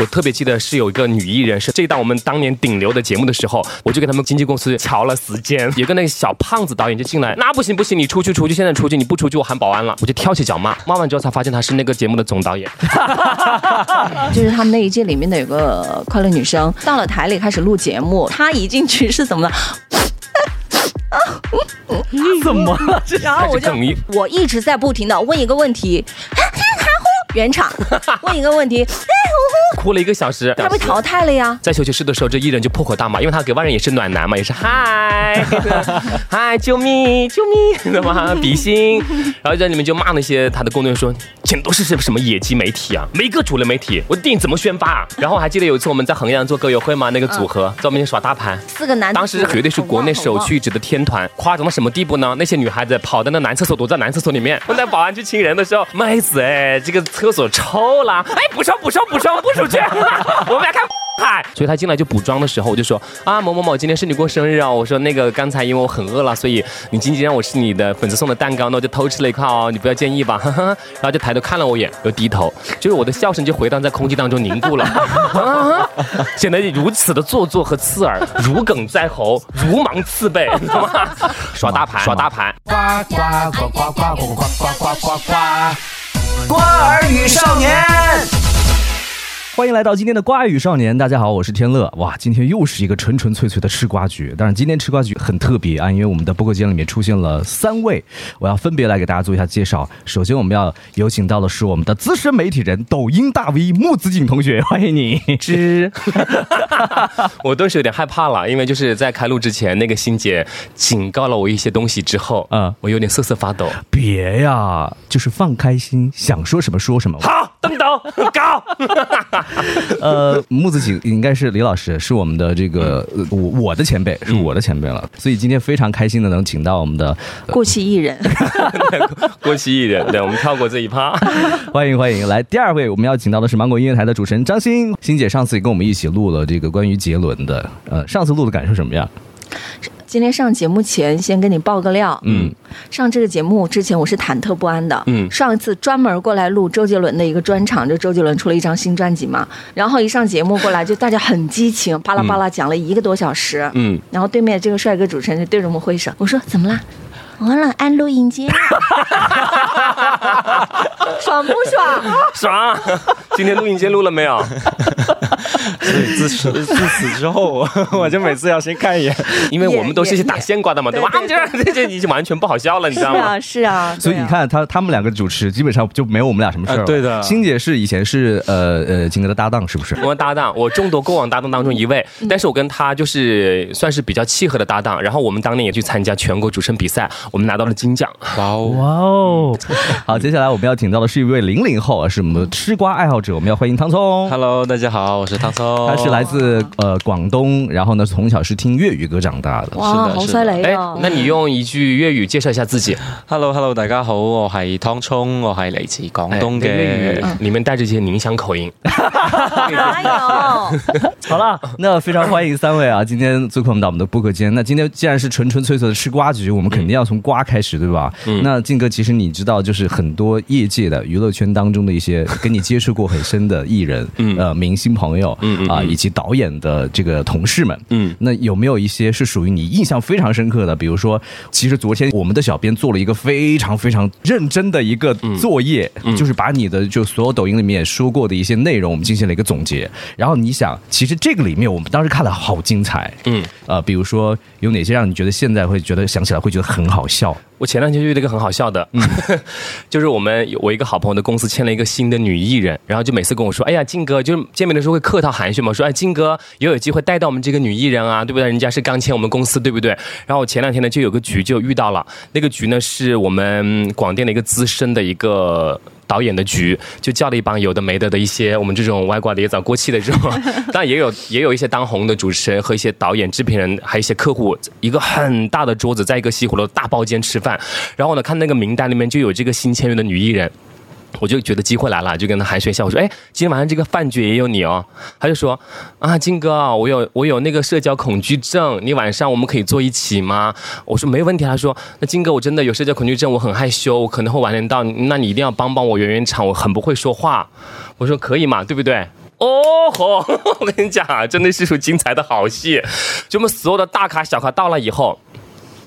我特别记得是有一个女艺人，是这档我们当年顶流的节目的时候，我就给他们经纪公司瞧了时间，有个那个小胖子导演就进来，那不行不行，你出去出去，现在出去，你不出去我喊保安了，我就跳起脚骂，骂完之后才发现他是那个节目的总导演。就是他们那一届里面的有个快乐女生，到了台里开始录节目，她一进去是怎么的？怎么了？然后我就我一直在不停的问一个问题，原厂 问一个问题，哭了一个小时，他被淘汰了呀。在休息室的时候，这艺人就破口大骂，因为他给外人也是暖男嘛，也是嗨 嗨，救命救命，知道吗？比心，然后在里面就骂那些他的工作人员说，全都是什什么野鸡媒体啊，没个主流媒体，我的电影怎么宣发啊？然后还记得有一次我们在衡阳做歌友会嘛，那个组合在我面前耍大牌。四个男，当时绝对是国内首屈一指的天团，夸张到什么地步呢？那些女孩子跑到那男厕所，躲在男厕所里面，问那保安去亲人的时候，妹子哎，这个厕所臭了，哎，补充补充补充不出去，我们要看。嗨，所以他进来就补妆的时候，我就说啊某某某，今天是你过生日啊，我说那个刚才因为我很饿了，所以你仅仅让我吃你的粉丝送的蛋糕，那我就偷吃了一块哦，你不要介意吧，然后就抬头看了我一眼，又低头，就是我的笑声就回荡在空气当中凝固了，啊显得如此的做作和刺耳，如鲠在喉，如芒刺背，你知道吗？耍大牌，耍大牌。呱呱呱呱呱呱呱呱呱呱呱，瓜儿与少年。欢迎来到今天的瓜语少年，大家好，我是天乐。哇，今天又是一个纯纯粹粹的吃瓜局。当然，今天吃瓜局很特别啊，因为我们的播客间里面出现了三位，我要分别来给大家做一下介绍。首先，我们要有请到的是我们的资深媒体人、抖音大 V 木子景同学，欢迎你。之，我顿时有点害怕了，因为就是在开录之前，那个欣姐警告了我一些东西之后，嗯嗯，我有点瑟瑟发抖。别呀，就是放开心，想说什么说什么。好，登斗高，呃，木子景应该是李老师，是我们的这个、呃我我的前辈，是我的前辈了。所以今天非常开心的能请到我们的过气艺人，过气艺人，对，我们跳过这一趴。欢迎欢迎，来第二位我们要请到的是芒果音乐台的主持人张欣，欣姐上次也跟我们一起录了这个关于杰伦的，呃，上次录的感受什么样？今天上节目前先跟你爆个料，嗯，上这个节目之前我是忐忑不安的，嗯。上一次专门过来录周杰伦的一个专场，就周杰伦出了一张新专辑嘛，然后一上节目过来就大家很激情，巴拉巴拉讲了一个多小时，嗯，然后对面这个帅哥主持人就对着我们挥手，我说怎么啦？我了按录音键，爽不爽？爽！今天录音间录了没有？自此 自此之后，我就每次要先看一眼。因为我们都是一些打现挂的嘛，对吧？这这这已经完全不好笑了，你知道吗？啊，是啊，对啊所以你看他他们两个主持基本上就没有我们俩什么事儿了、啊对的欣姐是以前是呃呃金哥的搭档，是不是？我们搭档，我众多过往搭档当中一位，但是我跟他就是算是比较契合的搭档。然后我们当年也去参加全国主持人比赛，我们拿到了金奖。哇哦，哇哦！好，接下来我们要请到的是一位零零后，啊，是我们的吃瓜爱好者，我们要欢迎汤聪。Hello，大家好，我是汤聪。他是来自呃广东，然后呢从小是听粤语歌长大的。哇，好犀利哦！，那你用一句粤语介绍一下自己。Hello Hello，大家好，我係湯聰，我係嚟自廣東粵嘅。語裡面帶着一些寧鄉口音。哪有？好了，那非常欢迎三位啊，今天做客我们到我们的播客间。那今天既然是纯纯粹粹的吃瓜局，我们肯定要从瓜开始，对吧？嗯那靖哥，其实你知道，就是很多业界的娱乐圈当中的一些跟你接触过很深的艺人，嗯呃，明星朋友，啊，嗯嗯嗯以及导演的这个同事们，嗯那有没有一些是属于你印象非常深刻的？比如说，其实昨天我们的小编做了一个非常非常认真的一个作业，嗯就是把你的就所有抖音里面说过的一些内容，我们进行了一个总结。然后你想，其实这个里面我们当时看了好精彩，嗯，呃，比如说有哪些让你觉得现在会觉得想起来会觉得很好笑？我前两天就遇到一个很好笑的，就是我们我一个好朋友的公司签了一个新的女艺人，然后就每次跟我说，哎呀，靖哥，就是见面的时候会客套寒暄嘛，说，哎，靖哥也有机会带到我们这个女艺人啊，对不对？人家是刚签我们公司，对不对？然后我前两天呢就有个局就遇到了，那个局呢是我们广电的一个资深的一个。导演的局就叫了一帮有的没的的一些我们这种歪瓜裂枣过气的这种，当然也有也有一些当红的主持人和一些导演、制片人，还有一些客户，一个很大的桌子，在一个西湖楼大包间吃饭。然后呢，看那个名单里面就有这个新签约的女艺人。我就觉得机会来了，就跟他寒暄一下。我说：“哎，今天晚上这个饭局也有你哦。”他就说：“啊，金哥，我有我有那个社交恐惧症，你晚上我们可以坐一起吗？”我说：“没问题。”他说：“那金哥，我真的有社交恐惧症，我很害羞，我可能会晚点到，那你一定要帮帮我圆圆场，我很不会说话。”我说：“可以嘛，对不对？”哦吼！我跟你讲啊，真的是出精彩的好戏。就我们所有的大咖小咖到了以后，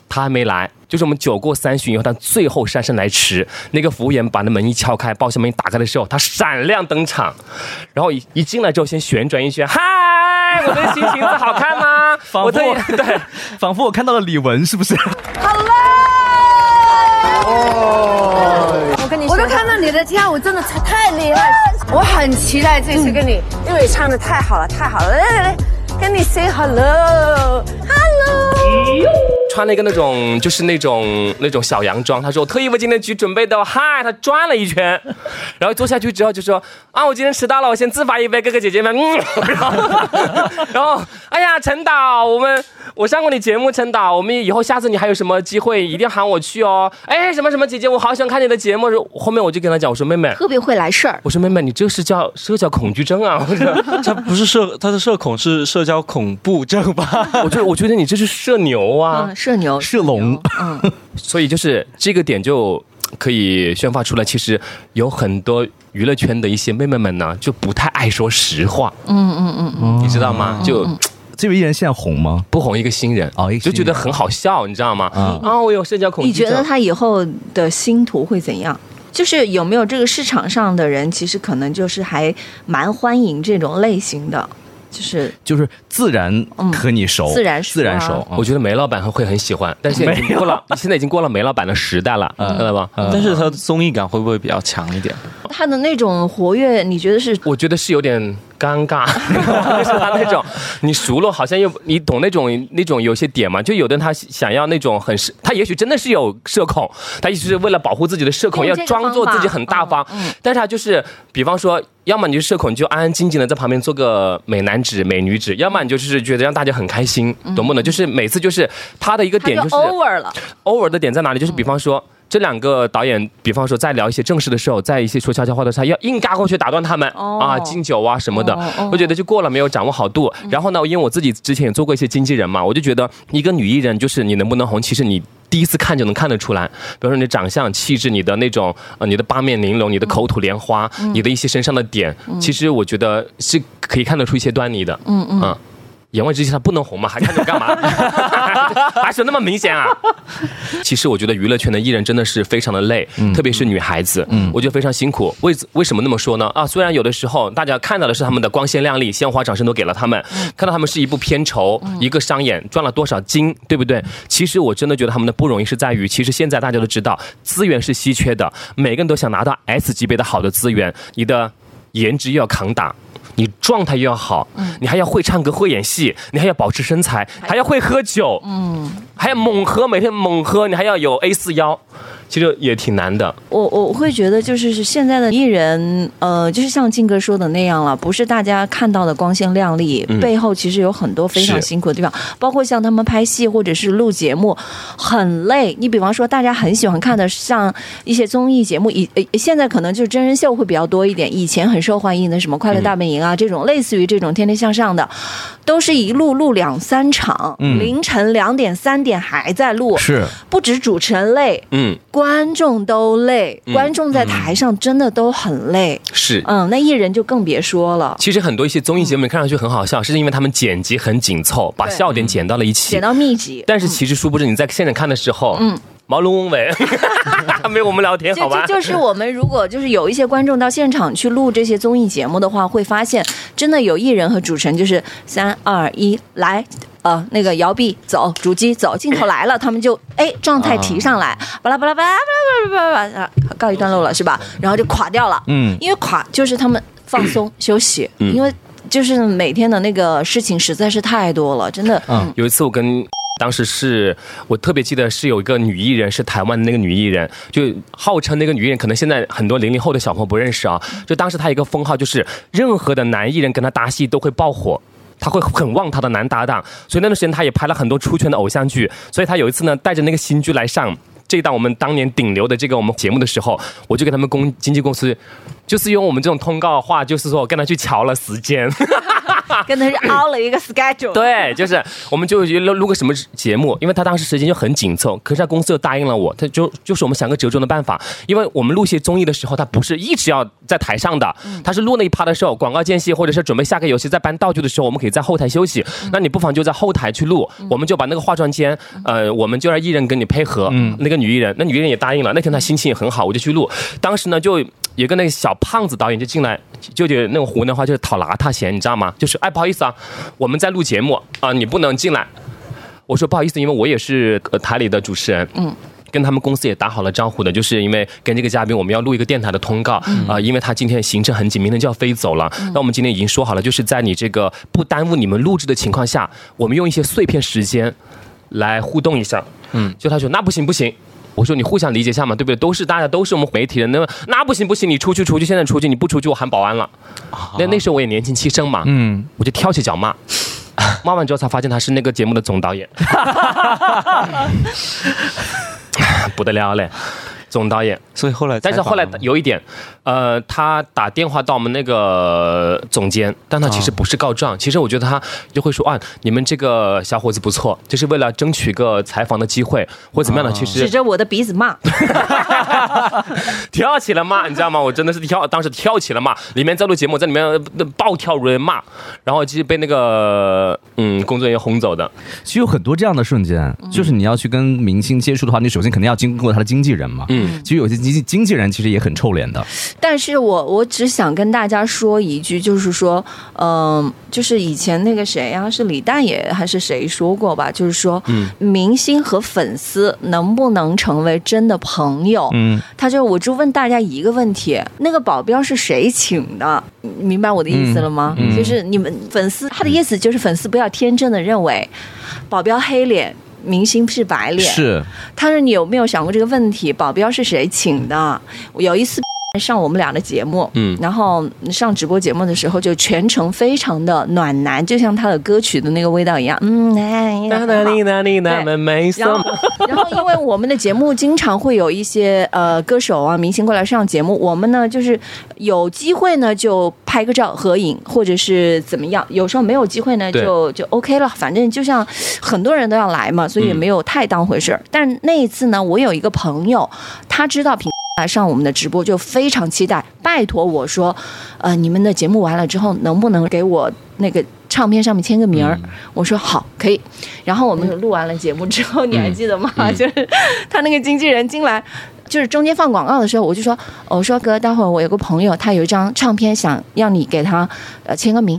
他还没来。就是我们酒过三巡以后，他最后姗姗来迟。那个服务员把那门一敲开，包厢门一打开的时候，他闪亮登场。然后一一进来之后，先旋转一圈，嗨，我的新裙子好看吗？仿佛我的对，仿佛我看到了李玟，是不是？我跟你说，我就看到你的跳舞真的太太厉害，我很期待这次跟你，因为唱的太好了，太好了，来来来，跟你 say hello，hello。穿了一个那种就是那种那种小洋装，他说我特意为今天局准备的哦，嗨，他转了一圈，然后坐下去之后就说啊，我今天迟到了，我先自罚一杯，哥哥姐姐们，嗯，然后然后哎呀，陈导，我们我上过你节目，陈导，我们以后下次你还有什么机会，一定喊我去哦，哎，什么什么姐姐，我好喜欢看你的节目，后面我就跟他讲，我说妹妹。特别会来事儿。我说妹妹，你这是叫社交恐惧症啊！我说，他不是社，他的社恐是社交恐怖症吧？我觉得，我觉得你这是社牛啊！嗯，社牛，社龙，嗯，所以就是这个点就可以宣发出来，其实有很多娱乐圈的一些妹妹们呢，就不太爱说实话，嗯嗯嗯嗯，你知道吗？就这位艺人现在红吗？不红一个新人哦就觉得很好笑，你知道吗？嗯啊，我有社交恐惧。你觉得他以后的星途会怎样？就是有没有这个市场上的人，其实可能就是还蛮欢迎这种类型的，就是就是自然和你熟，自然熟啊自然熟。我觉得梅老板会很喜欢，但是已经过了，现在已经过了梅老板的时代了，知道吧？但是他的综艺感会不会比较强一点？他的那种活跃，你觉得是我觉得是有点尴尬，就是他那种你熟了，好像又你懂那种那种有些点嘛，就有的人他想要那种很社，他也许真的是有社恐，他也许是为了保护自己的社恐，要装作自己很大方，但是他就是，比方说，要么你就社恐，你就安安静静的在旁边做个美男子、美女子，要么你就是觉得让大家很开心，懂不懂？就是每次就是他的一个点就是 over 了，，over 的点在哪里？就是比方说。这两个导演，比方说在聊一些正事的时候，在一些说悄悄话的时候，要硬嘎过去打断他们、哦啊，敬酒啊什么的，哦哦我觉得就过了，没有掌握好度。然后呢，因为我自己之前也做过一些经纪人嘛，我就觉得一个女艺人，就是你能不能红，其实你。第一次看就能看得出来，比如说你的长相、气质、你的那种呃，你的八面玲珑、你的口吐莲花、你的一些身上的点，其实我觉得是可以看得出一些端倪的。嗯嗯。言外之意，他不能红嘛，还看着干嘛？还是那么明显啊？其实我觉得娱乐圈的艺人真的是非常的累，特别是女孩子，我觉得非常辛苦。为为什么那么说呢？啊，虽然有的时候大家看到的是他们的光鲜亮丽，鲜花掌声都给了他们，看到他们是一部片酬，一个商演赚了多少金，对不对？其实我真的觉得他们的不容易是在于，其实现在大家都知道资源是稀缺的，每个人都想拿到 S 级别的好的资源，你的颜值又要扛打。你状态又要好，你还要会唱歌、会演戏，你还要保持身材，还要会喝酒，嗯，还要猛喝，每天猛喝，你还要有 A 四腰，其实也挺难的。我我会觉得就是是现在的艺人，呃，就是像静哥说的那样了，不是大家看到的光鲜亮丽，背后其实有很多非常辛苦的地方，包括像他们拍戏或者是录节目，很累。你比方说，大家很喜欢看的像一些综艺节目，以呃现在可能就是真人秀会比较多一点，以前很受欢迎的什么《快乐大本营》啊、这种，类似于这种《天天向上》的，都是一路录两三场，凌晨两点三点还在录，是不止主持人累，嗯，观众都累，观众在台上真的都很累。是。嗯，那艺人就更别说了，其实很多一些综艺节目看上去很好笑，是因为他们剪辑很紧凑，把笑点剪到了一起剪。到密集。但是其实殊不知你在现场看的时候，嗯，毛龙翁伟，没有我们聊天这好吧这？就是我们如果就是有一些观众到现场去录这些综艺节目的话，会发现真的有艺人和主持人就是三二一来。呃，那个摇臂走，主机走，镜头来了，他们就哎状态提上来，巴拉巴拉巴拉巴拉巴拉巴拉，啊告一段落了是吧？然后就垮掉了，嗯因为垮就是他们放松休息，因为就是每天的那个事情实在是太多了，真的，嗯有一次我跟。当时是我特别记得是有一个女艺人，是台湾的那个女艺人，就号称那个女艺人，可能现在很多零零后的小朋友不认识啊。就当时她一个封号就是任何的男艺人跟她搭戏都会爆火。他会很旺他的男搭档，所以那段时间他也拍了很多出圈的偶像剧。所以他有一次呢，带着那个新剧来上这档我们当年顶流的这个我们节目的时候，我就给他们公经纪公司，就是用我们这种通告话，就是说我跟他去瞧了时间。跟他是 凹了一个 schedule。对，就是我们就录录个什么节目，因为他当时时间就很紧凑，可是他公司又答应了我，他就就是我们想个折中的办法，因为我们录些综艺的时候，他不是一直要在台上的，他是录那一趴的时候，广告间隙或者是准备下个游戏在搬道具的时候，我们可以在后台休息，那你不妨就在后台去录，我们就把那个化妆间，呃，我们就让艺人跟你配合，那个女艺人，那女艺人也答应了，那天她心情也很好，我就去录，当时呢就。有个那个小胖子导演就进来，就觉得那个湖南话就是讨邋遢嫌，你知道吗？就是哎，不好意思啊，我们在录节目啊，你不能进来。我说不好意思，因为我也是呃台里的主持人，嗯。跟他们公司也打好了招呼的，就是因为跟这个嘉宾我们要录一个电台的通告啊、因为他今天行程很紧，明天就要飞走了。那我们今天已经说好了，就是在你这个不耽误你们录制的情况下，我们用一些碎片时间来互动一下。嗯，就他说那不行不行。我说你互相理解一下嘛，对不对？都是大家都是我们媒体人，那么那不行不行，你出去出去，现在出去，你不出去我喊保安了。那那时候我也年轻气盛嘛，嗯，我就跳起脚骂，骂完之后才发现他是那个节目的总导演，不得了嘞，总导演。所以后来但是后来有一点，呃，他打电话到我们那个总监，但他其实不是告状，其实我觉得他就会说啊，你们这个小伙子不错，就是为了争取个采访的机会或怎么样的，其实指着我的鼻子骂，跳起来骂，你知道吗？我真的是跳，当时跳起来骂，里面在录节目，在里面呃暴跳如雷骂，然后其实被那个嗯工作人员轰走的。其实有很多这样的瞬间，就是你要去跟明星接触的话，你首先肯定要经过他的经纪人嘛。嗯，其实有些经经纪人其实也很臭脸的。但是我我只想跟大家说一句，就是说，嗯、就是以前那个谁呀、是李诞也还是谁说过吧？就是说，明星和粉丝能不能成为真的朋友？嗯，他就我就问大家一个问题：那个保镖是谁请的？明白我的意思了吗？嗯嗯就是你们粉丝，他的意思就是粉丝不要天真的认为保镖黑脸。明星是白脸，是他说：“你有没有想过这个问题？保镖是谁请的？有一次上我们俩的节目，嗯然后上直播节目的时候，就全程非常的暖男，就像他的歌曲的那个味道一样。嗯，哎哪哪里哪里哪门没然后，然后因为我们的节目经常会有一些呃歌手啊、明星过来上节目，我们呢就是有机会呢就拍个照合影，或者是怎么样。有时候没有机会呢就就 OK 了，反正就像很多人都要来嘛，所以也没有太当回事儿。但那一次呢，我有一个朋友，他知道平。来上我们的直播就非常期待，拜托我说，呃，你们的节目完了之后，能不能给我那个唱片上面签个名儿？我说好，可以。然后我们录完了节目之后，你还记得吗？就是他那个经纪人进来。就是中间放广告的时候，我就说，哦我说哥，待会儿我有个朋友，他有一张唱片，想让你给他呃签个名，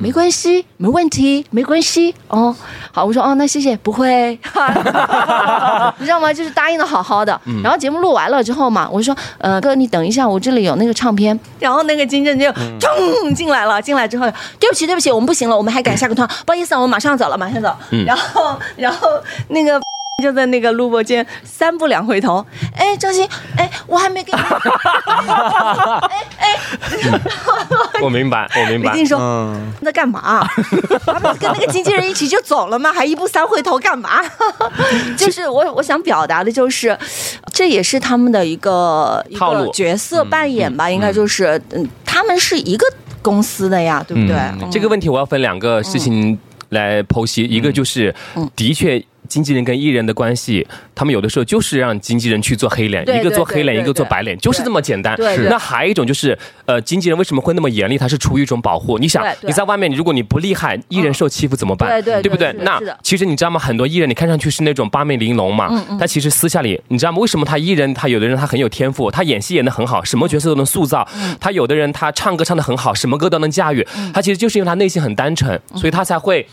没关系，没问题，没关系哦。好，我说哦，那谢谢，不会，你知道吗？就是答应的好好的。然后节目录完了之后嘛，我说呃哥，你等一下，我这里有那个唱片。然后那个经纪人就冲进来了，进来之后，对不起对不起，我们不行了，我们还赶下个团，不好意思啊，我马上走了，马上走。然后然后那个。就在那个录播间，三步两回头，哎，张鑫，哎，我还没给你，我明白，我明白李。静说，嗯，在干嘛？他不是跟那个经纪人一起就走了吗？还一步三回头干嘛？就是我我想表达的就是，这也是他们的一个一个角色扮演吧，应该就是，嗯，他们是一个公司的呀，对不对？嗯这个问题我要分两个事情来剖析，一个就是嗯的确。经纪人跟艺人的关系，他们有的时候就是让经纪人去做黑脸，一个做黑脸，一个做白脸，就是这么简单。那还有一种就是，呃，经纪人为什么会那么严厉？他是出于一种保护。你想你在外面，如果你不厉害，艺人受欺负怎么办？对对对不对那其实你知道吗？很多艺人你看上去是那种八面玲珑嗯嘛，他其实私下里，你知道吗？为什么他艺人他有的人他很有天赋，他演戏演的很好，什么角色都能塑造；嗯他有的人他唱歌唱的很好，什么歌都能驾驭。他其实就是因为他内心很单纯，嗯所以他才会，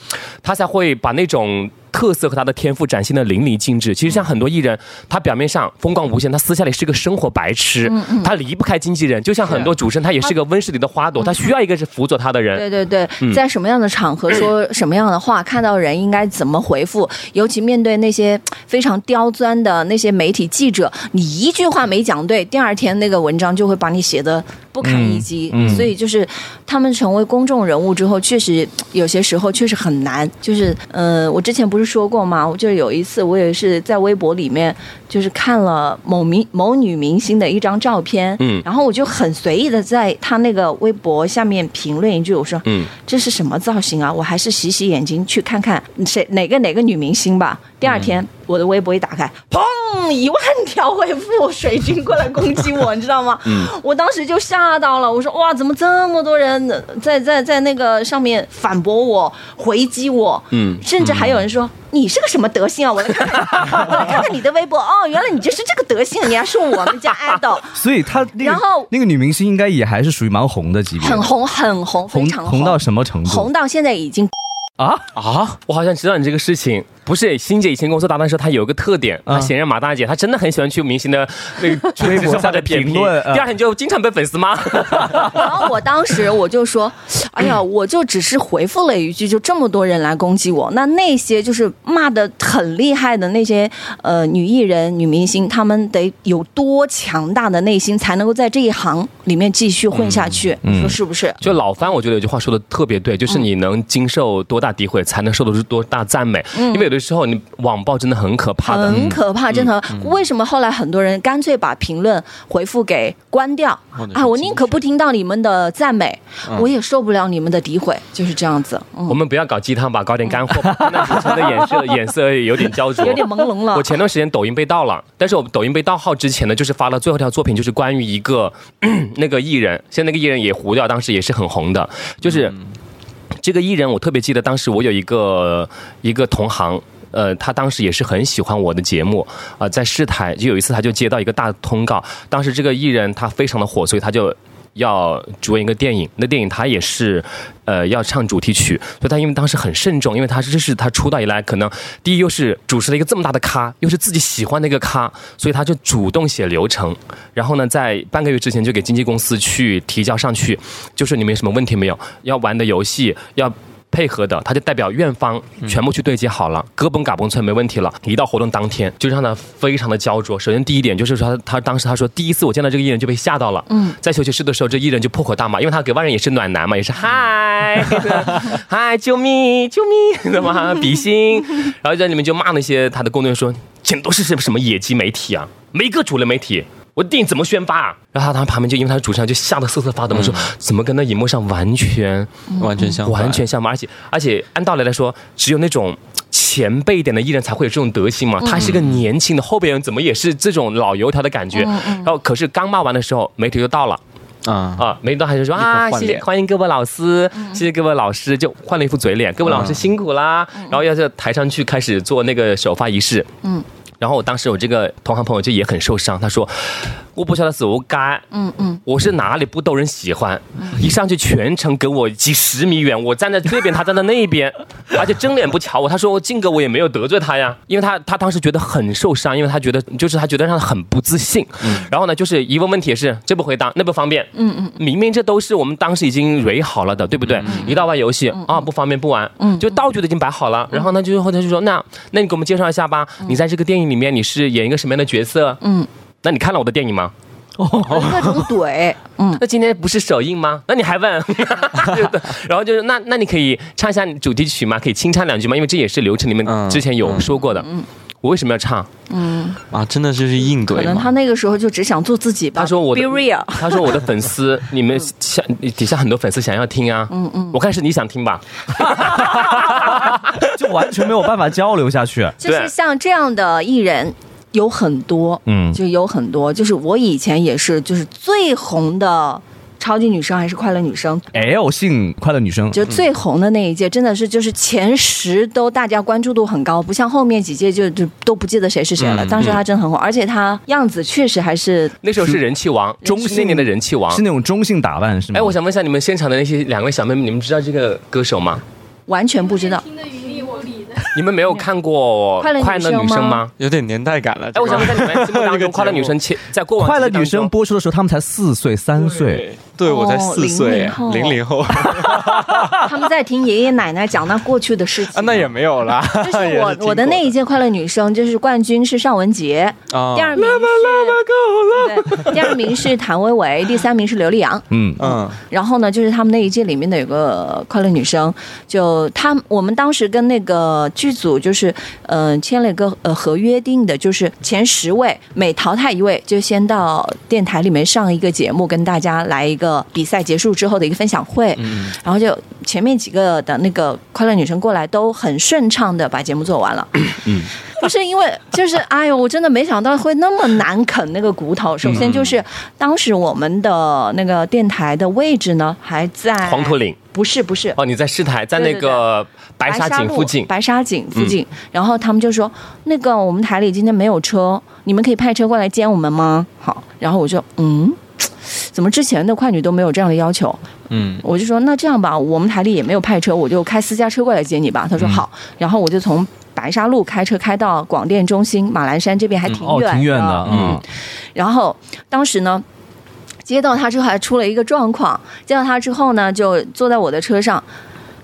他才会把那种。特色和他的天赋展现的淋漓尽致。其实像很多艺人，他表面上风光无限，他私下里是个生活白痴，嗯他离不开经纪人。就像很多主持人，他也是个温室里的花朵，他需要一个是辅佐他的人。对对对，嗯在什么样的场合说 什么样的话，看到人应该怎么回复，尤其面对那些非常刁钻的那些媒体记者，你一句话没讲对，第二天那个文章就会把你写的不堪一击。所以就是他们成为公众人物之后，确实有些时候确实很难。就是呃，我之前不是说过吗？我就有一次我也是在微博里面，就是看了某明某女明星的一张照片，嗯然后我就很随意的在她那个微博下面评论一句，我说，嗯，这是什么造型啊？我还是洗洗眼睛去看看谁哪个哪个女明星吧。第二天、我的微博一打开，砰，一万条回复水军过来攻击我，你知道吗？我当时就吓到了，我说哇，怎么这么多人在在在那个上面反驳我、回击我？嗯甚至还有人说。你是个什么德行啊！我来看看，我来看看你的微博哦，原来你就是这个德行，你还是我们家 idol，所以她那个然后那个女明星应该也还是属于蛮红的级别，很红很红，非红常红到什么程度？红到现在已经啊！啊，我好像知道你这个事情。不是，欣姐以前跟我做搭档的时候，她有一个特点，啊她显然马大姐，她真的很喜欢去明星的 那个微博下的点评评论啊第二天就经常被粉丝骂。然后我当时我就说，哎呀，我就只是回复了一句，就这么多人来攻击我，那那些就是骂的很厉害的那些呃女艺人、女明星，她们得有多强大的内心，才能够在这一行里面继续混下去？嗯你说是不是？就老番，我觉得有句话说的特别对，就是你能经受多大诋毁，才能受得住多大赞美。因为有的时候你网暴真的很可怕的。很可怕，真的。为什么后来很多人干脆把评论回复给关掉啊，我宁可不听到你们的赞美，我也受不了你们的诋毁，就是这样子。嗯我，们不要搞鸡汤吧，搞点干货吧。那主持人的眼色 眼色有点焦灼，有点朦胧了我。前段时间抖音被盗了，但是我抖音被盗号之前呢，就是发了最后一条作品，就是关于一个 那个艺人，现在那个艺人也糊掉，当时也是很红的，就是。这个艺人，我特别记得，当时我有一个一个同行。呃，他当时也是很喜欢我的节目，啊、在市台就有一次他就接到一个大通告，当时这个艺人他非常的火，所以他就要主演一个电影，那电影他也是，呃，要唱主题曲，所以他因为当时很慎重，因为他这是他出道以来可能第一又是主持了一个这么大的咖，又是自己喜欢的一个咖，所以他就主动写流程，然后呢，在半个月之前就给经纪公司去提交上去，就是你们有什么问题没有，要玩的游戏要。配合的，他就代表院方全部去对接好了，哥本嘎嘣村没问题了。一到活动当天，就让他非常的焦灼。首先第一点就是说他，他当时他说，第一次我见到这个艺人就被吓到了。嗯，在休息室的时候，这艺人就破口大骂，因为他给外人也是暖男嘛，也是嗨 嗨，救命救命，知道吗？比心，然后在里面就骂那些他的工作人员说，简直都是什么什么野鸡媒体啊，没个主流媒体。我电影怎么宣发啊？然后他他旁边就因为他是主持人，就吓得瑟瑟发抖，说怎么跟那荧幕上完全完全相反，完全相反，而且而且按道理来说，只有那种前辈一点的艺人才会有这种德行嘛。他是个年轻的后辈人，怎么也是这种老油条的感觉？然后可是刚骂完的时候，媒体就到了。啊，啊，媒体都还是说啊，谢谢欢迎各位老师，谢谢各位老师，就换了一副嘴脸，各位老师辛苦啦。然后要在台上去开始做那个首发仪式，嗯。然后我当时我这个同行朋友就也很受伤，他说：“我不晓得是我该，嗯嗯，我是哪里不逗人喜欢？一上去全程给我几十米远，我站在这边，他站在那边，而且正脸不瞧我。他说我靖哥我也没有得罪他呀，因为他他当时觉得很受伤，因为他觉得就是他觉得让他很不自信。然后呢，就是一问问题也是这不回答那不方便，嗯嗯，明明这都是我们当时已经蕊好了的，对不对？一到玩游戏啊不方便不玩，嗯，就道具都已经摆好了。然后呢，就后他就说那那你给我们介绍一下吧，你在这个电影里面你是演一个什么样的角色？嗯，那你看了我的电影吗？哦各种怼，嗯，那今天不是首映吗？那你还问？对对然后就是那那你可以唱一下主题曲吗？可以清唱两句吗？因为这也是流程里面嗯之前有说过的。嗯我为什么要唱？嗯啊，真的就是硬怼可能他。那个时候就只想做自己吧。他说我的 be real，他说我的粉丝，你们想底下很多粉丝想要听啊。嗯嗯，我看是你想听吧。就完全没有办法交流下去。就是像这样的艺人有很多，嗯就有很多。就是我以前也是，就是最红的超级女生还是快乐女生，L 姓快乐女生，就最红的那一届，真的是就是前十都大家关注度很高，不像后面几届就就都不记得谁是谁了。嗯当时她真的很火，而且她样子确实还是那时候是人气王，中性那年的人气王是。那种中性打扮是吗？哎，我想问一下你们现场的那些两位小妹妹，你们知道这个歌手吗？完全不知道。你们没有看过快乐女生吗？有点年代感了。哎，我想问在，你们心目当中 快乐女生切在过往快乐女生播出的时候，他们才四岁三岁，对我才哦四岁，00后。零零后。他们在听爷爷奶奶讲那过去的事情。啊，那也没有啦。就是 也我我的那一届快乐女生，就是冠军是尚雯婕，啊。第二名是对，第二名是谭维维，第三名是刘力扬。嗯，嗯。然后呢，就是他们那一届里面的有个快乐女生，就他我们当时跟那个剧组就是呃签了一个呃合约定的，就是前十位每淘汰一位，就先到电台里面上一个节目，跟大家来一个比赛结束之后的一个分享会。嗯然后就前面几个的那个快乐女生过来都很顺畅的把节目做完了。嗯，不是因为就是哎呦，我真的没想到会那么难啃那个骨头。首先就是当时我们的那个电台的位置呢还在黄土岭不是不是。哦，你在市台，在那个白沙井附近，白沙井附近，然后他们就说，那个我们台里今天没有车，你们可以派车过来接我们吗？好，然后我就嗯，怎么之前的快女都没有这样的要求？嗯我就说那这样吧，我们台里也没有派车，我就开私家车过来接你吧。他说好，然后我就从白沙路开车开到广电中心马栏山这边，还挺哦，远挺远的，嗯，然后当时呢，接到他之后还出了一个状况，接到他之后呢，就坐在我的车上。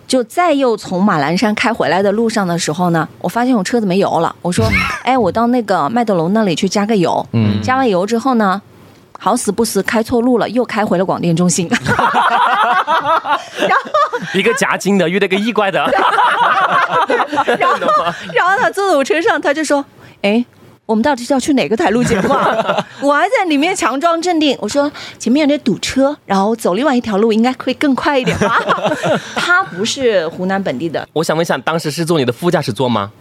就再又从马栏山开回来的路上的时候呢，我发现我车子没油了。我说：“ 哎，我到那个麦德龙那里去加个油。”嗯加完油之后呢，好死不死开错路了，又开回了广电中心。然后一个夹金的遇到一个异怪的，然后，然后他坐在我车上，他就说：“哎，我们到底是要去哪个台录节目啊？” 我还在里面强装镇定，我说：“前面有点堵车，然后走另外一条路应该会更快一点吧。”他不是湖南本地的，我想问一下，当时是坐你的副驾驶座吗？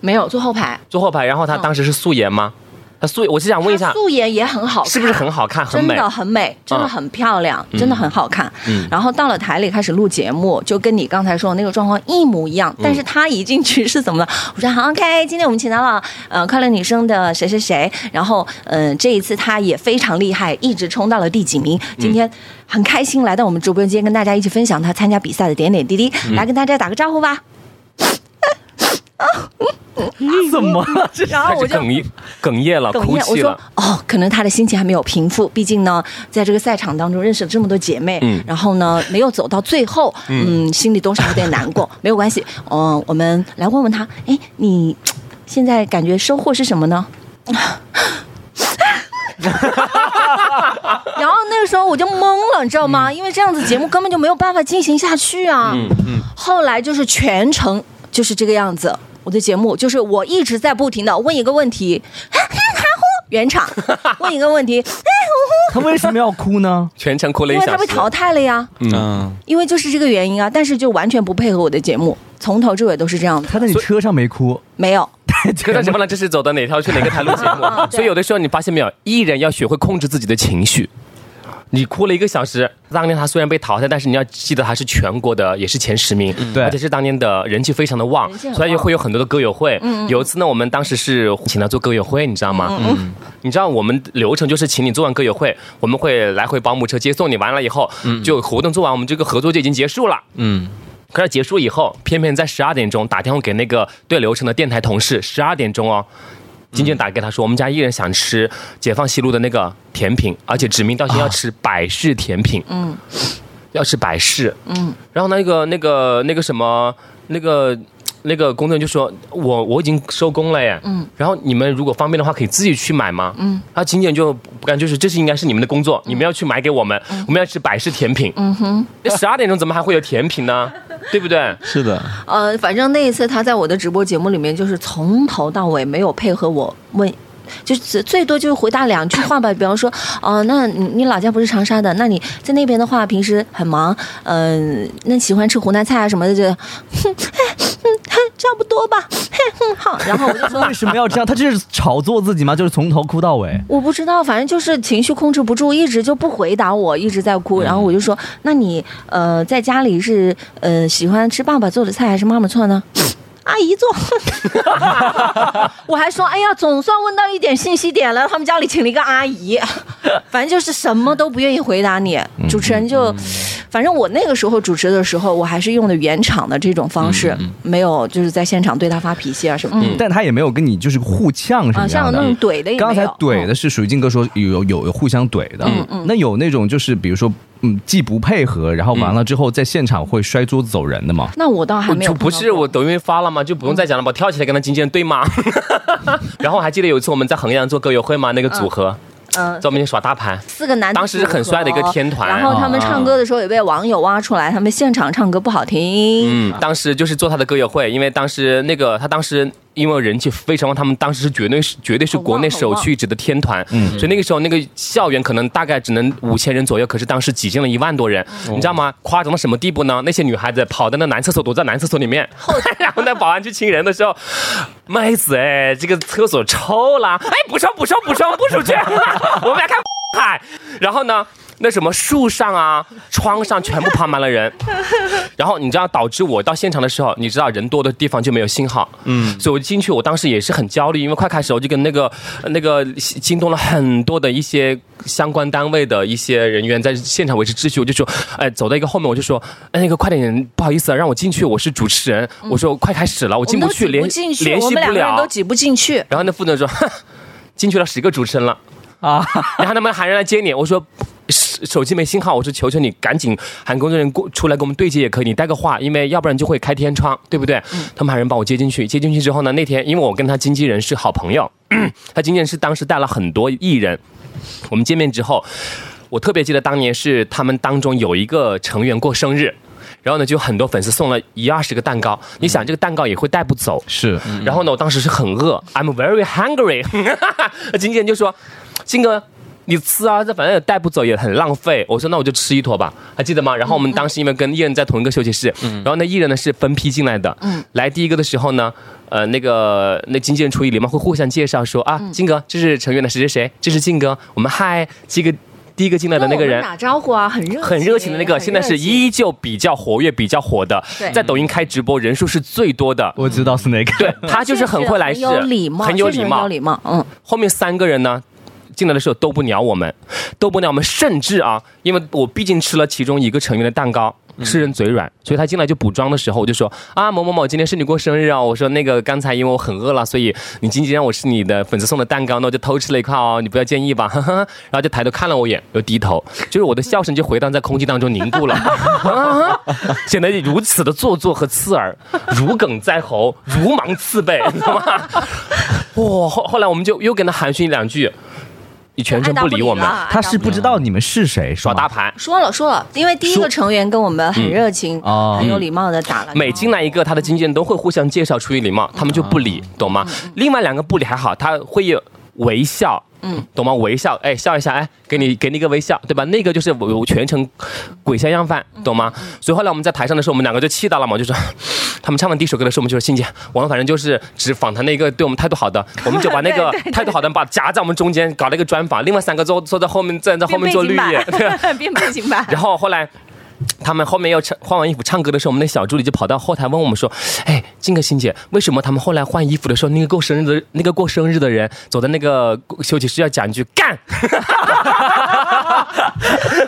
没有坐后排。坐后排，然后他当时是素颜吗？他素，我是想问一下，素颜也很好看，是不是很好看，很美？真的很美，真的很漂亮，真的很好看。嗯然后到了台里开始录节目，就跟你刚才说的那个状况一模一样。但是他一进去是怎么的？我说好，OK，今天我们请到了呃快乐女生的谁谁谁，然后嗯、呃、这一次他也非常厉害，一直冲到了第几名。今天很开心来到我们直播间，跟大家一起分享他参加比赛的点点滴滴。来跟大家打个招呼吧。怎么了？这 然后我就哽咽，哽咽了，哽咽，我说哭泣了。哦，可能他的心情还没有平复，毕竟呢，在这个赛场当中认识了这么多姐妹，嗯然后呢没有走到最后，嗯，心里多少有点难过，没有关系，嗯、我们来问问他，哎，你现在感觉收获是什么呢？然后那个时候我就懵了，你知道吗？因为这样子节目根本就没有办法进行下去啊。嗯嗯，后来就是全程就是这个样子。我的节目就是我一直在不停的问一个问题，原场问一个问题，他为什么要哭呢？全程哭了一下。因为他被淘汰了呀，嗯，因为就是这个原因啊。但是就完全不配合我的节目，从头至尾都是这样子，他在你车上没哭，没有。可是怎么了？这是走的哪条去哪个台录节目？所以有的时候你发现没有，艺人要学会控制自己的情绪。你哭了一个小时，当年他虽然被淘汰，但是你要记得他是全国的，也是前十名，对。而且是当年的人气非常的旺所以会有很多的歌友会。有一次呢，我们当时是请他做歌友会，你知道吗？嗯你知道我们流程就是请你做完歌友会，我们会来回保姆车接送你，完了以后，就活动做完，我们这个合作就已经结束了。嗯，可是结束以后，偏偏在十二点钟打电话给那个对流程的电台同事，十二点钟哦，经纪人打给他说，我们家艺人想吃解放西路的那个甜品，而且指名道姓要吃百事甜品，嗯。要吃百事，嗯，然后那个那个那个什么那个。那个工作人员就说：“我我已经收工了耶，嗯，然后你们如果方便的话，可以自己去买吗？嗯，然后经纪人就不干，就是这是应该是你们的工作，你们要去买给我们，我们要吃百事甜品。嗯哼，那十二点钟怎么还会有甜品呢？对不对？是的，呃，反正那一次他在我的直播节目里面，就是从头到尾没有配合我问。就是最多就是回答两句话吧，比方说，哦、那你你老家不是长沙的，那你在那边的话，平时很忙，嗯、那喜欢吃湖南菜啊什么的，就，哼，嗯，差不多吧，嘿，哼，好，然后我就说 为，什么要这样？他这是炒作自己吗？就是从头哭到尾。我不知道，反正就是情绪控制不住，一直就不回答我，一直在哭。然后我就说：“那你呃在家里是呃喜欢吃爸爸做的菜还是妈妈做呢？” 阿姨做，我还说，哎呀，总算问到一点信息点了。他们家里请了一个阿姨，反正就是什么都不愿意回答你。主持人就，反正我那个时候主持的时候，我还是用的原厂的这种方式，没有就是在现场对他发脾气啊什么。嗯但他也没有跟你就是互呛什啊，么样的。像那种怼的也没有。刚才怼嗯的是属于金哥说有有有互相怼的，嗯嗯那有那种就是比如说嗯既不配合，然后完了之后在现场会摔桌子走人的吗？那我倒还没有就不是我抖音发了吗？就不用再讲了吧？跳起来跟他经纪人对骂。然后我还记得有一次我们在衡阳做歌友会吗，那个组合嗯在我面前耍大牌。四个男当时是很帅的一个天团然后他们唱歌的时候也被网友挖出来，他们现场唱歌不好听。嗯，当时就是做他的歌友会，因为当时那个他当时因为人气非常旺，他们当时是绝对是绝对是国内首屈一指的天团，嗯，所以那个时候那个校园可能大概只能五千人左右，可是当时挤进了一万多人，你知道吗？夸张到什么地步呢？那些女孩子跑到那男厕所躲在男厕所里面，然后那保安去亲人的时候，妹子哎，这个厕所臭了，哎，不臭不臭不臭不出去，我们来看海，然后呢？那什么树上啊、窗上全部爬满了人，然后你知道导致我到现场的时候，你知道人多的地方就没有信号，嗯，所以我进去，我当时也是很焦虑，因为快开始我就跟那个 那个惊动了很多的一些相关单位的一些人员在现场维持秩序，我就说，哎，走到一个后面我就说，哎，那个快点，不好意思啊，让我进去，我是主持人，我说快开始了，我进不去，联不进去，联系不我们两个人都，挤不进去。然后那负责人说，进去了十个主持人了。啊，然后他们喊人来接你，我说手手机没信号，我说求求你赶紧喊工作人员过出来跟我们对接也可以，你带个话，因为要不然就会开天窗，对不对？他们喊人把我接进去，接进去之后呢，那天因为我跟他经纪人是好朋友，他经纪人是当时带了很多艺人，我们见面之后，我特别记得当年是他们当中有一个成员过生日。然后呢，就很多粉丝送了一二十个蛋糕，你想这个蛋糕也会带不走，是然后呢，我当时是很饿，I'm very hungry。经纪人就说：“ 金哥，你吃啊，这反正也带不走，也很浪费。”我说：“那我就吃一坨吧，还记得吗？”然后我们当时因为跟艺人在同一个休息室，然后那艺人呢是分批进来的。来第一个的时候呢，呃，那个那经纪人出于礼貌会互相介绍说：“啊，金哥，这是成员的谁谁谁，这是靖哥，我们嗨，这个第一个进来的那个人跟我们。”打招呼啊，很热，很热情的那个，现在是依旧比较活跃、比较火的对，在抖音开直播人数是最多的。我知道是哪个，对他就是很会来事，很有礼貌，很有礼貌。礼貌。嗯，后面三个人呢，进来的时候都不鸟我们，都不鸟我们，甚至啊，因为我毕竟吃了其中一个成员的蛋糕。吃人嘴软，所以他进来就补妆的时候，我就说啊某某某，今天是你过生日啊！我说那个刚才因为我很饿了，所以你仅仅让我吃你的粉丝送的蛋糕，那我就偷吃了一块哦，你不要介意吧？呵呵，然后就抬头看了我一眼，又低头，就是我的笑声就回荡在空气当中凝固了，显得如此的做作和刺耳，如鲠在喉，如芒刺背，你知道吗？哇、后后来我们就又跟他寒暄两句，你全程不理我们，他是不知道你们是谁，耍大牌。说了说了，因为第一个成员跟我们很热情，哦很有礼貌的打了。每进来一个，他的经纪人都会互相介绍，出于礼貌，他们就不理，懂吗？另外两个不理还好，他会有微笑，嗯，懂吗？微笑，哎，笑一下，哎，给你给你一个微笑，对吧？那个就是我我全程鬼笑样范，懂吗？所以后来我们在台上的时候，我们两个就气到了嘛，就说他们唱完第一首歌的时候，我们就说欣姐，我们反正就是只访谈那个对我们态度好的，我们就把那个 态度好的把夹在我们中间搞了一个专访，另外三个坐坐在后面站在后面做绿叶，对。变背景板。然后后来。他们后面要唱换完衣服唱歌的时候，我们那小助理就跑到后台问我们说：“哎，静哥欣姐，为什么他们后来换衣服的时候，那个过生日的 那个过生日的人走在那个休息室要讲一句干？”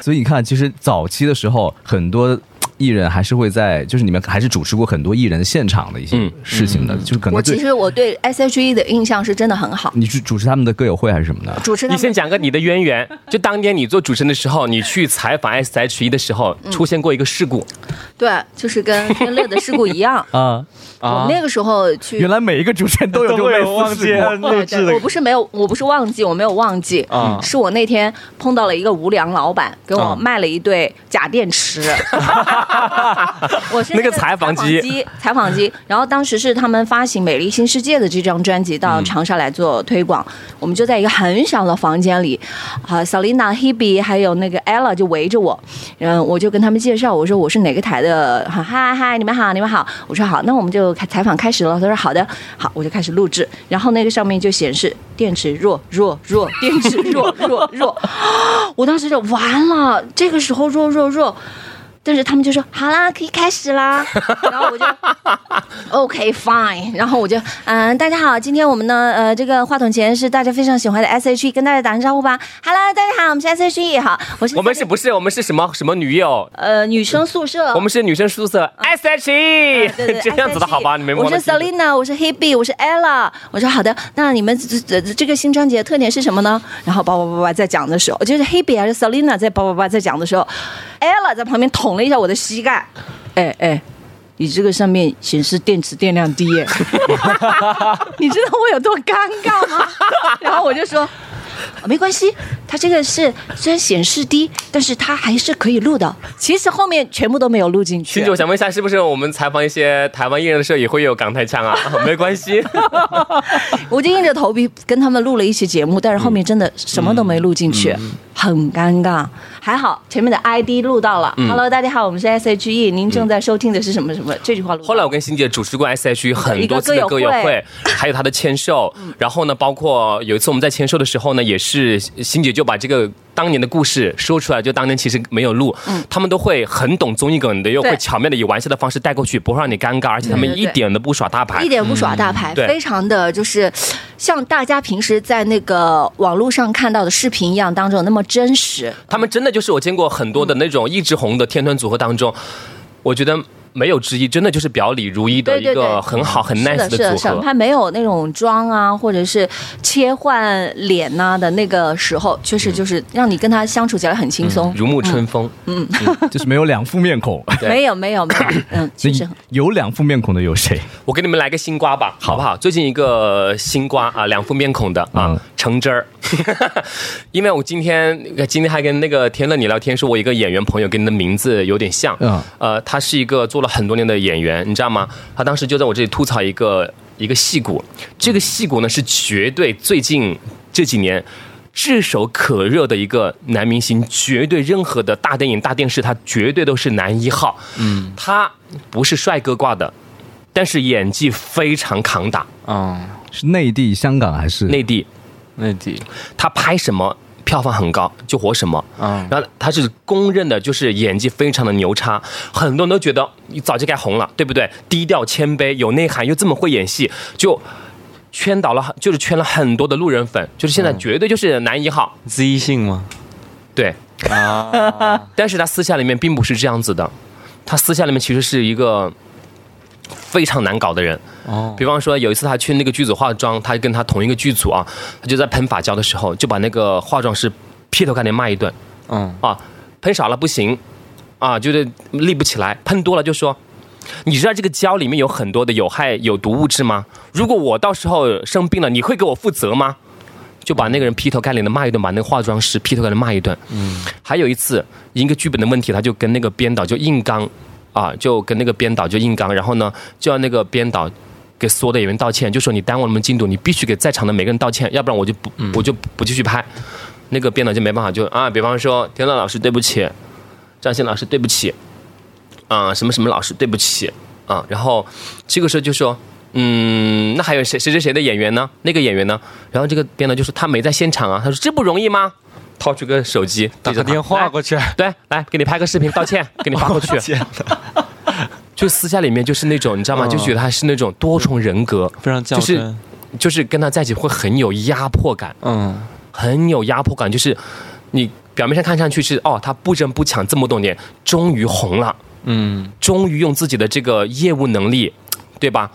所以你看，其实早期的时候，很多艺人还是会在，就是你们还是主持过很多艺人现场的一些嗯事情的，就是可能我其实我对 S.H.E 的印象是真的很好，你去主持他们的歌友会还是什么的？主持你先讲个你的渊源。就当年你做主持人的时候，你去采访 S.H.E 的时候，出现过一个事故，对，就是跟天乐的事故一样。啊，我那个时候去原来每一个主持人都有这种都会类有忘记似事故。录制的对我不是没有，我不是忘记，我没有忘记，啊是我那天碰到了一个无良老板，给我啊卖了一对假电池。我是那个采访机机，采访机。然后当时是他们发行《美丽新世界》的这张专辑到长沙来做推广，我们就在一个很小的房间里，啊，Selina、Hebe 还有那个 Ella 就围着我，嗯，我就跟他们介绍，我说我是哪个台的，哈嗨嗨，你们好，你们好。我说好，那我们就开采访开始了。他说好的，好，我就开始录制。然后那个上面就显示电池弱弱弱，电池弱弱弱。我当时就完了，这个时候弱弱弱。但是他们就说好啦，可以开始啦。然后我就 OK fine，然后我就嗯，大家好，今天我们呢，呃，这个话筒前是大家非常喜欢的 S.H.E，跟大家打声招呼吧。Hello，大家好，我们是 S.H.E，好，我是我们是不是我们是什么什么女友？呃女生宿舍，我们是女生宿舍 S H E，对对 这样子的好吧？你们我是 Selina，我是 Hebe，我是 Ella。我说好的，那你们这这这个新专辑的特点是什么呢？然后叭叭叭叭在讲的时候，就是 Hebe 还是 Selina 在叭叭叭在讲的时候，Ella 在旁边捅了一下我的膝盖，哎哎。你这个上面显示电池电量低耶，你知道我有多尴尬吗？然后我就说。没关系，它这个是虽然显示低，但是它还是可以录的。其实后面全部都没有录进去。其实我想问一下，是不是我们采访一些台湾艺人的时候也会有港台腔啊？没关系，我就硬着头皮跟他们录了一期节目，但是后面真的什么都没录进去，很尴尬。还好前面的 ID 录到了。Hello，大家好，我们是 S.H.E，您正在收听的是什么什么？这句话录。后来我跟欣姐主持过 S.H.E 很多次的歌友会，还有她的签售。然后呢，包括有一次我们在签售的时候呢，也是。是欣姐就把这个当年的故事说出来，就当年其实没有录，嗯，他们都会很懂综艺梗的，又会巧妙的以玩笑的方式带过去，不会让你尴尬，而且他们一点都不耍大牌，一点不耍大牌，非常的就是像大家平时在那个网络上看到的视频一样当中那么真实。他们真的就是我见过很多的那种一直红的天团组合当中，我觉得。没有之一，真的就是表里如一的一个很好很 nice 的组合。他没有那种妆啊，或者是切换脸呐的那个时候，确实就是让你跟他相处起来很轻松，如沐春风。嗯，就是没有两副面孔。没有没有没有，嗯，确实有两副面孔的有谁？我给你们来个新瓜吧，好不好？最近一个新瓜啊，两副面孔的啊，橙汁儿。因为我今天今天还跟那个天乐你聊天，说我一个演员朋友跟你的名字有点像。嗯，呃，他是一个做。了很多年的演员，你知道吗？他当时就在我这里吐槽一个一个戏骨，这个戏骨呢是绝对最近这几年炙手可热的一个男明星，绝对任何的大电影、大电视，他绝对都是男一号。嗯，他不是帅哥挂的，但是演技非常扛打。嗯，是内地、香港还是内地？内地。他拍什么？票房很高，就火什么，嗯，然后他是公认的，就是演技非常的牛叉，很多人都觉得你早就该红了，对不对？低调谦卑，有内涵，又这么会演戏，就圈倒了，就是圈了很多的路人粉，就是现在绝对就是男一号，Z 姓吗？对啊，但是他私下里面并不是这样子的，他私下里面其实是一个。非常难搞的人哦，比方说有一次他去那个剧组化妆，他跟他同一个剧组啊，他就在喷发胶的时候，就把那个化妆师劈头盖脸骂一顿，嗯啊，喷少了不行，啊，就是立不起来，喷多了就说，你知道这个胶里面有很多的有害有毒物质吗？如果我到时候生病了，你会给我负责吗？就把那个人劈头盖脸的骂一顿，把那个化妆师劈头盖脸骂一顿。嗯，还有一次一个剧本的问题，他就跟那个编导就硬刚。啊，就跟那个编导就硬刚，然后呢，就要那个编导给所有的演员道歉，就说你耽误了我们进度，你必须给在场的每个人道歉，要不然我就不我就不继续拍。那个编导就没办法，就啊，比方说田乐老师对不起，张欣老师对不起，啊什么什么老师对不起啊，然后这个时候就说，嗯，那还有谁谁谁谁的演员呢？那个演员呢？然后这个编导就说他没在现场啊，他说这不容易吗？掏出个手机，打个电话过去，对，来给你拍个视频道歉，给你发过去。就私下里面就是那种，你知道吗？就觉得他是那种多重人格，非常就是就是跟他在一起会很有压迫感，嗯，很有压迫感。就是你表面上看上去是哦，他不争不抢这么多年，终于红了，嗯，终于用自己的这个业务能力，对吧，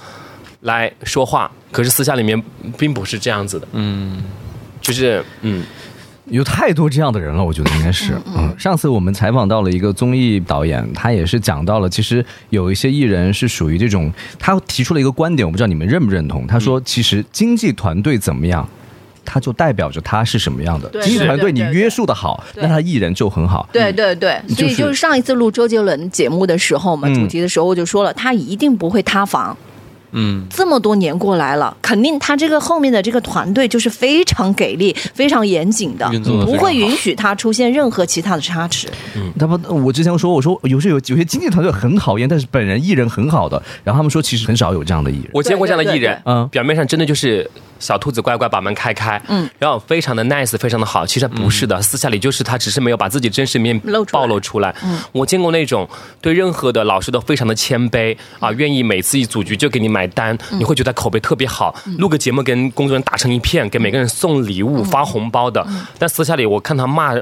来说话。可是私下里面并不是这样子的，嗯，就是嗯。有太多这样的人了，我觉得应该是。嗯，上次我们采访到了一个综艺导演，他也是讲到了，其实有一些艺人是属于这种，他提出了一个观点，我不知道你们认不认同。他说，其实经纪团队怎么样，他就代表着他是什么样的。经纪团队你约束的好，那他艺人就很好。对对对，所以就是上一次录周杰伦节目的时候嘛，主题的时候我就说了，他一定不会塌房。嗯，这么多年过来了，肯定他这个后面的这个团队就是非常给力、非常严谨的不会允许他出现任何其他的差池。嗯。他们我之前说，我说有时候有有些经纪团队很讨厌，但是本人艺人很好的，然后他们说其实很少有这样的艺人。我见过这样的艺对对人，嗯。表面上真的就是小兔子乖乖把门开开，嗯，然后非常的 nice，非常的好，其实不是的，私下里就是他只是没有把自己真实面露出暴露出来。嗯，我见过那种对任何的老师都非常的谦卑啊，愿意每次一组局就给你买单，你会觉得口碑特别好，录个节目跟工作人员打成一片，给每个人送礼物、发红包的，但私下里我看他骂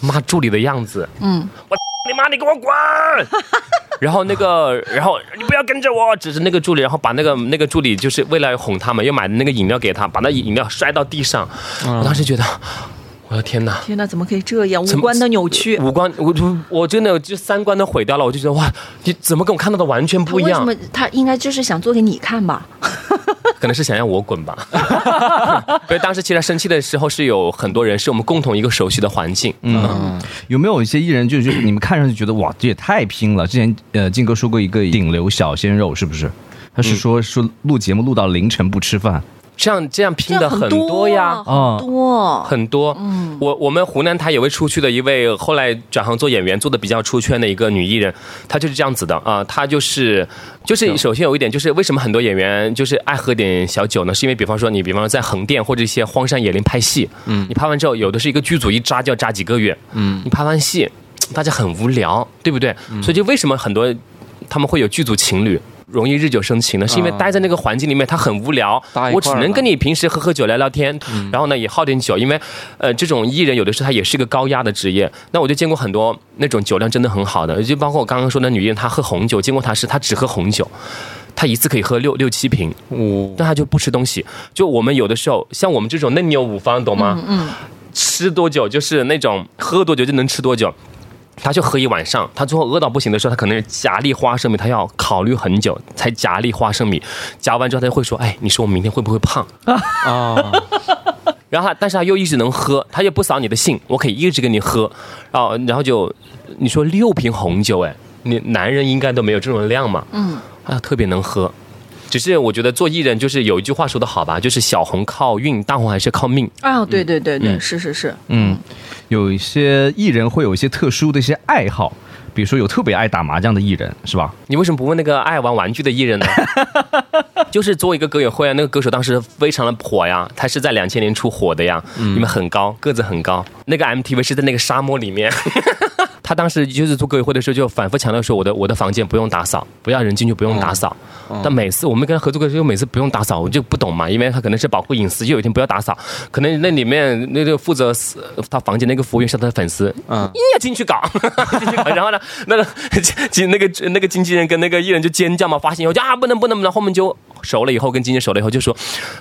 骂助理的样子，嗯，我 你妈，你给我滚！然后那个，然后你不要跟着我，指着那个助理，然后把那个那个助理就是为了哄他们，又买那个饮料给他，把那饮料摔到地上。我当时觉得，我的天哪！天哪，怎么可以这样？五官的扭曲，五官，我我我真的就三观都毁掉了，我就觉得哇，你怎么跟我看到的完全不一样为什么？他应该就是想做给你看吧？可能是想让我滚吧。所以当时其实生气的时候是有很多人，是我们共同一个熟悉的环境。嗯，有没有一些艺人就是你们看上去觉得哇，这也太拼了？之前呃，靖哥说过一个顶流小鲜肉，是不是？他是说说录节目录到凌晨不吃饭，这样这样拼的很多多呀。啊很多。很多，嗯，我我们湖南台有位出去的一位，后来转行做演员，做的比较出圈的一个女艺人，她就是这样子的啊、她就是就是首先有一点就是为什么很多演员就是爱喝点小酒呢？是因为比方说你比方说在横店或者一些荒山野岭拍戏，嗯，你拍完之后有的是一个剧组一扎就要扎几个月，嗯，你拍完戏大家很无聊，对不对？所以就为什么很多他们会有剧组情侣。容易日久生情呢，是因为待在那个环境里面，他很无聊，我只能跟你平时喝喝酒聊聊天，然后呢也耗点酒，因为呃这种艺人有的时候他也是个高压的职业。那我就见过很多那种酒量真的很好的，就包括我刚刚说的女艺人，她喝红酒，见过她是她只喝红酒，她一次可以喝六六七瓶，哦，但她就不吃东西。就我们有的时候像我们这种嫩牛五方，懂吗？嗯，吃多久就是那种喝多久就能吃多久。他就喝一晚上，他最后饿到不行的时候，他可能是夹粒花生米，他要考虑很久才夹粒花生米，夹完之后他就会说：“哎，你说我明天会不会胖？”啊，然后他，但是他又一直能喝，他又不扫你的兴，我可以一直跟你喝，然后然后就你说六瓶红酒，哎，你男人应该都没有这种量嘛，嗯，啊，特别能喝。只是我觉得做艺人就是有一句话说的好吧，就是小红靠运，大红还是靠命。啊，对对对对，是是是，嗯，有一些艺人会有一些特殊的一些爱好，比如说有特别爱打麻将的艺人，是吧？你为什么不问那个爱玩玩具的艺人呢？就是做一个歌友会啊，那个歌手当时非常的火呀，他是在两千年初火的呀，你们很高，个子很高。那个 MTV 是在那个沙漠里面，他当时就是做歌友会的时候就反复强调说，我的我的房间不用打扫，不要人进去不用打扫。但每次我们跟他合作的时候，每次不用打扫，我就不懂嘛，因为他可能是保护隐私，就有一天不要打扫，可能那里面那个负责他房间那个服务员是他的粉丝，嗯硬要进去搞，然后呢，那个经 那个那个经纪人跟那个艺人就尖叫嘛，发现以后就啊不能不能不能，后面就熟了以后跟经纪人熟了以后就说，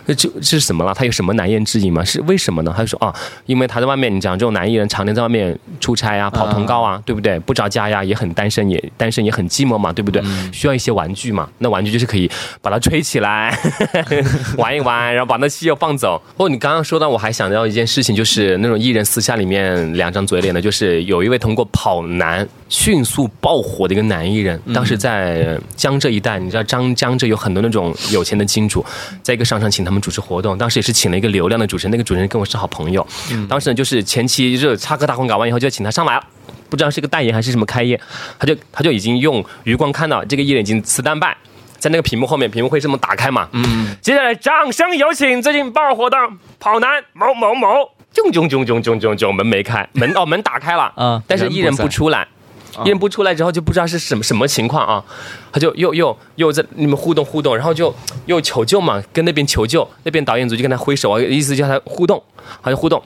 这这是什么了？他有什么难言之隐吗？是为什么呢？他就说啊，因为他在外面，你讲这种男艺人常年在外面出差啊，跑通告啊，对不对？不着家呀，也很单身，也单身也很寂寞嘛，对不对？需要一些玩具嘛，那玩具就是可以把它吹起来 玩一玩，然后把那戏又放走。哦，你刚刚说到，我还想到一件事情，就是那种艺人私下里面两张嘴脸的，就是有一位通过跑男迅速爆火的一个男艺人，当时在江浙一带，你知道江江浙有很多那种有钱的金主，在一个商场请他们主持活动，当时也是请了一个流量的主持人，那个主持人跟我是好朋友，当时呢就是前期就是插科打诨搞完以后，就请他上来了。不知道是个代言还是什么开业，他就他就已经用余光看到这个艺人已经磁单败，在那个屏幕后面，屏幕会这么打开嘛？嗯。接下来掌声有请最近爆火的跑男某某某，囧囧囧囧囧囧囧，门没开，门哦门打开了，嗯但是艺人不出来。艺人不出来之后就不知道是什么什么情况啊，他就又又又在你们互动互动，然后就又求救嘛，跟那边求救，那边导演组就跟他挥手啊，意思叫他互动，他就互动，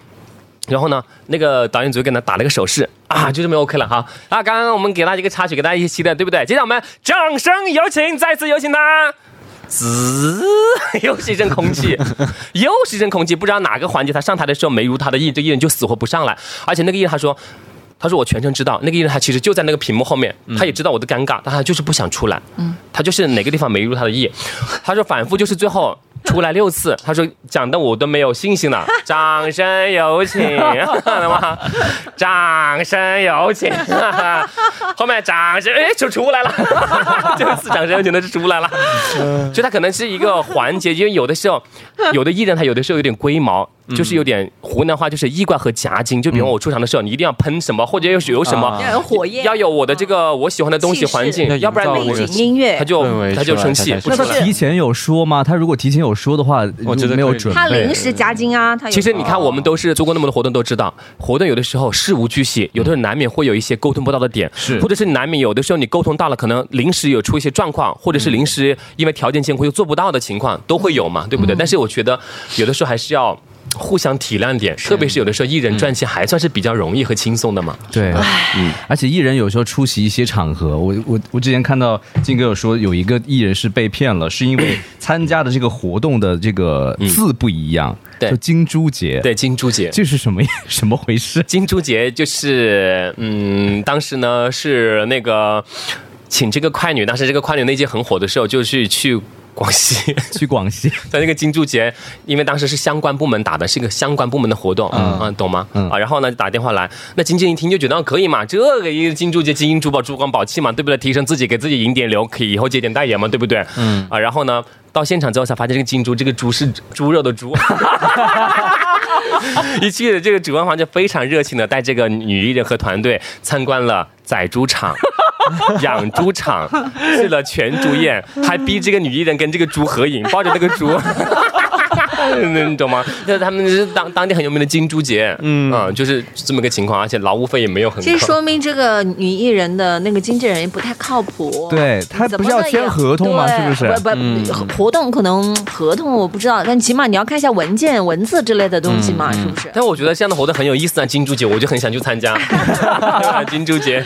然后呢，那个导演组给他打了个手势啊，就这么 OK 了哈。啊，刚刚我们给大家一个插曲，给大家一起期待，对不对？接下来我们掌声有请，再次有请他。滋，又是一阵空气，又是一阵空气，不知道哪个环节他上台的时候没如他的意，这艺人就死活不上来。而且那个艺人他说，他说我全程知道，那个艺人他其实就在那个屏幕后面，他也知道我的尴尬，但他就是不想出来。嗯，他就是哪个地方没如他的意，他说反复就是最后出来六次，他说讲的我都没有信心了。掌声有请，懂吗？掌声有请，后面掌声哎就出来了，这次掌声有请的就出来了。就他可能是一个环节，因为有的时候有的艺人他有的时候有点龟毛。就是有点湖南话，就是衣冠和夹紧。就比如我出场的时候，你一定要喷什么，或者有有什么，要有火焰，要有我的这个我喜欢的东西环境，要不然背景音乐他。就他就生气。那他提前有说吗？他如果提前有说的话，我觉得没有准他备临时夹精啊，他其实你看，我们都是做过那么多活动，都知道活动有的时候事无巨细，有的时候难免会有一些沟通不到的点，是或者是难免有的时候你沟通到了，可能临时有出一些状况，或者是临时因为条件艰苦又做不到的情况，都会有嘛，对不对？但是我觉得有的时候还是要。互相体谅点，特别是有的时候艺人赚钱还算是比较容易和轻松的嘛。对，嗯，而且艺人有时候出席一些场合，我我我之前看到金哥有说有一个艺人是被骗了，是因为参加的这个活动的这个字不一样，对就金猪节，，对，金猪节。这是什么 什么回事？金猪节就是，嗯，当时呢是那个请这个快女，当时这个快女那届很火的时候，就是去广西。去广西，在那个金柱节，因为当时是相关部门打的，是一个相关部门的活动，嗯懂吗？嗯啊，然后呢就打电话来，那经纪人一听就觉得、啊可以嘛，这个一个金柱节金银珠宝珠光宝气嘛，对不对？提升自己，给自己引点流，可以以后接点代言嘛，对不对？嗯啊，然后呢到现场之后才发现这个金猪，这个猪是猪肉的猪。一去的这个主办方就非常热情的带这个女艺人和团队参观了宰猪场。养猪场去了全猪宴，还逼这个女艺人跟这个猪合影，抱着那个猪。你懂吗？就是他们是当当地很有名的金猪节，嗯啊，就是这么个情况，而且劳务费也没有很高。这说明这个女艺人的那个经纪人也不太靠谱。对她不是要签合同吗？是不是？不不，活动可能合同我不知道，但起码你要看一下文件、文字之类的东西嘛，是不是？但我觉得这样的活动很有意思啊，金猪节我就很想去参加。金猪节，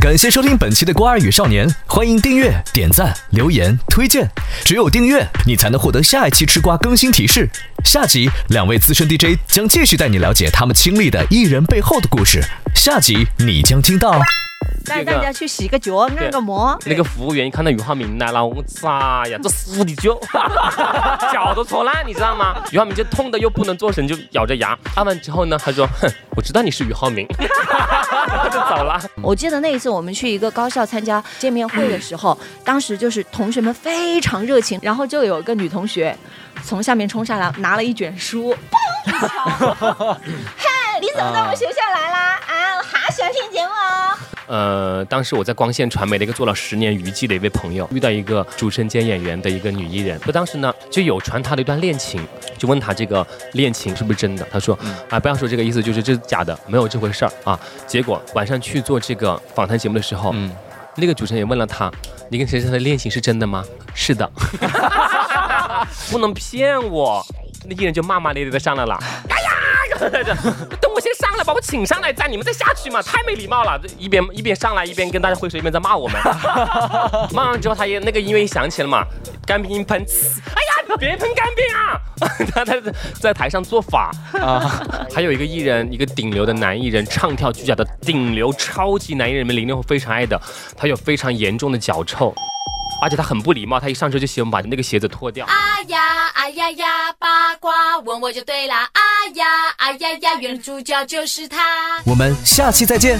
感谢收听本期的《瓜儿与少年》，欢迎订阅、点赞、留言、推荐。只有订阅，你才能获得下一期吃瓜更新提示。下集，两位资深 DJ 将继续带你了解他们经历的艺人背后的故事。下集你将听到。带大家去洗个脚、按个摩。那个服务员一看到俞灏明来了，我擦呀，这死的脚，脚都搓烂，你知道吗？俞灏明就痛的又不能做声，就咬着牙。按完之后呢，他说：“哼，我知道你是俞灏明。”他就走了。我记得那一次我们去一个高校参加见面会的时候，当时就是同学们非常热情，然后就有一个女同学从下面冲下来，拿了一卷书，嘣一敲，嗨，你怎么到我们学校来啦？啊，我好喜欢听节目哦。呃，当时我在光线传媒的一个做了十年娱记的一位朋友，遇到一个主持人兼演员的一个女艺人，就当时呢就有传她的一段恋情，就问她这个恋情是不是真的，她说啊不要说这个意思，就是这是假的，没有这回事儿啊。结果晚上去做这个访谈节目的时候，嗯那个主持人也问了她，你跟谁谁的恋情是真的吗？是的，不能骗我。那艺人就骂骂咧咧的上来了。哎呀，等我先把我请上来，再你们再下去嘛，太没礼貌了。这一边一边上来，一边跟大家挥手，一边在骂我们。骂完之后，他也那个音乐一响起了嘛，干冰一喷，呲哎呀，别喷干冰啊！他他在台上做法啊，还有一个艺人，一个顶流的男艺人，唱跳俱佳的顶流超级男艺人们，零零后非常爱的，他有非常严重的脚臭。而且他很不礼貌，他一上车就喜欢把那个鞋子脱掉。啊呀啊呀呀，八卦问我就对啦。啊呀啊呀呀，原来主角就是他。我们下期再见。